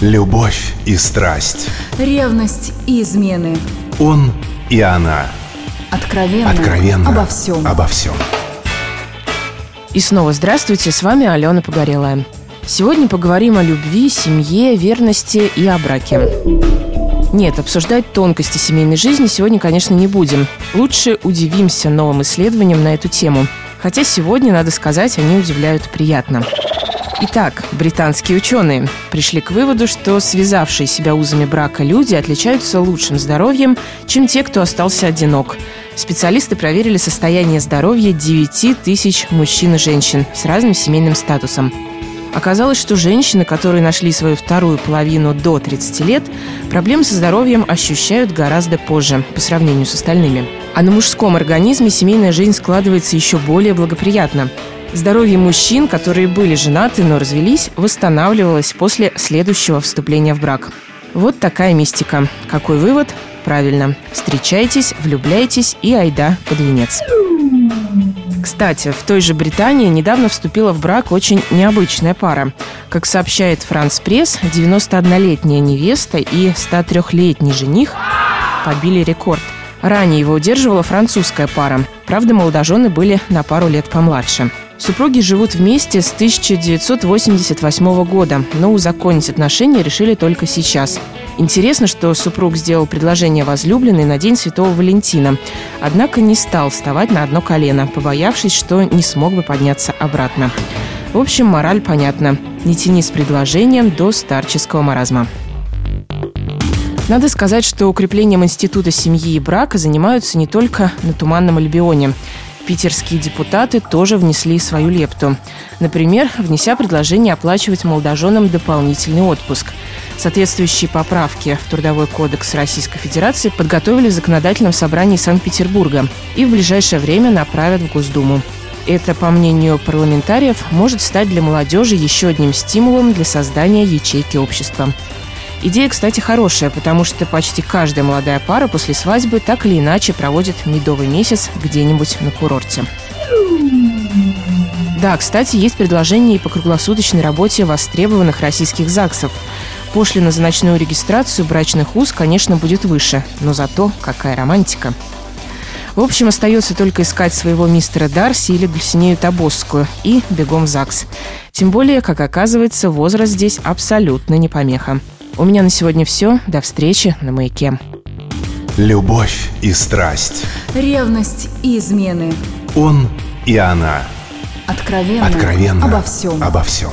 Любовь и страсть. Ревность и измены. Он и она. Откровенно. Откровенно. Обо всем. Обо всем. И снова здравствуйте, с вами Алена Погорелая. Сегодня поговорим о любви, семье, верности и о браке. Нет, обсуждать тонкости семейной жизни сегодня, конечно, не будем. Лучше удивимся новым исследованиям на эту тему. Хотя сегодня, надо сказать, они удивляют приятно. Итак, британские ученые пришли к выводу, что связавшие себя узами брака люди отличаются лучшим здоровьем, чем те, кто остался одинок. Специалисты проверили состояние здоровья 9 тысяч мужчин и женщин с разным семейным статусом. Оказалось, что женщины, которые нашли свою вторую половину до 30 лет, проблемы со здоровьем ощущают гораздо позже по сравнению с остальными. А на мужском организме семейная жизнь складывается еще более благоприятно. Здоровье мужчин, которые были женаты, но развелись, восстанавливалось после следующего вступления в брак. Вот такая мистика. Какой вывод? Правильно. Встречайтесь, влюбляйтесь и айда под венец. Кстати, в той же Британии недавно вступила в брак очень необычная пара. Как сообщает Франс Пресс, 91-летняя невеста и 103-летний жених побили рекорд. Ранее его удерживала французская пара. Правда, молодожены были на пару лет помладше. Супруги живут вместе с 1988 года, но узаконить отношения решили только сейчас. Интересно, что супруг сделал предложение возлюбленной на День Святого Валентина, однако не стал вставать на одно колено, побоявшись, что не смог бы подняться обратно. В общем, мораль понятна. Не тяни с предложением до старческого маразма. Надо сказать, что укреплением института семьи и брака занимаются не только на Туманном Альбионе питерские депутаты тоже внесли свою лепту. Например, внеся предложение оплачивать молодоженам дополнительный отпуск. Соответствующие поправки в Трудовой кодекс Российской Федерации подготовили в законодательном собрании Санкт-Петербурга и в ближайшее время направят в Госдуму. Это, по мнению парламентариев, может стать для молодежи еще одним стимулом для создания ячейки общества. Идея, кстати, хорошая, потому что почти каждая молодая пара после свадьбы так или иначе проводит медовый месяц где-нибудь на курорте. Да, кстати, есть предложение и по круглосуточной работе востребованных российских ЗАГСов. Пошлина за ночную регистрацию брачных уз, конечно, будет выше, но зато какая романтика. В общем, остается только искать своего мистера Дарси или Дульсинею Табосскую и бегом в ЗАГС. Тем более, как оказывается, возраст здесь абсолютно не помеха. У меня на сегодня все. До встречи на «Маяке». Любовь и страсть. Ревность и измены. Он и она. Откровенно. Откровенно. Обо всем. Обо всем.